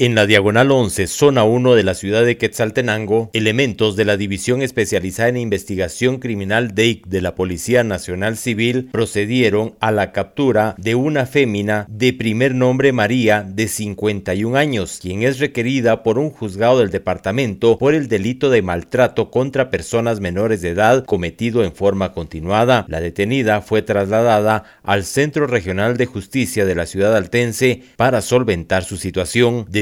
En la Diagonal 11, zona 1 de la ciudad de Quetzaltenango, elementos de la División Especializada en Investigación Criminal DEIC de la Policía Nacional Civil procedieron a la captura de una fémina de primer nombre María de 51 años, quien es requerida por un juzgado del departamento por el delito de maltrato contra personas menores de edad cometido en forma continuada. La detenida fue trasladada al Centro Regional de Justicia de la ciudad altense para solventar su situación.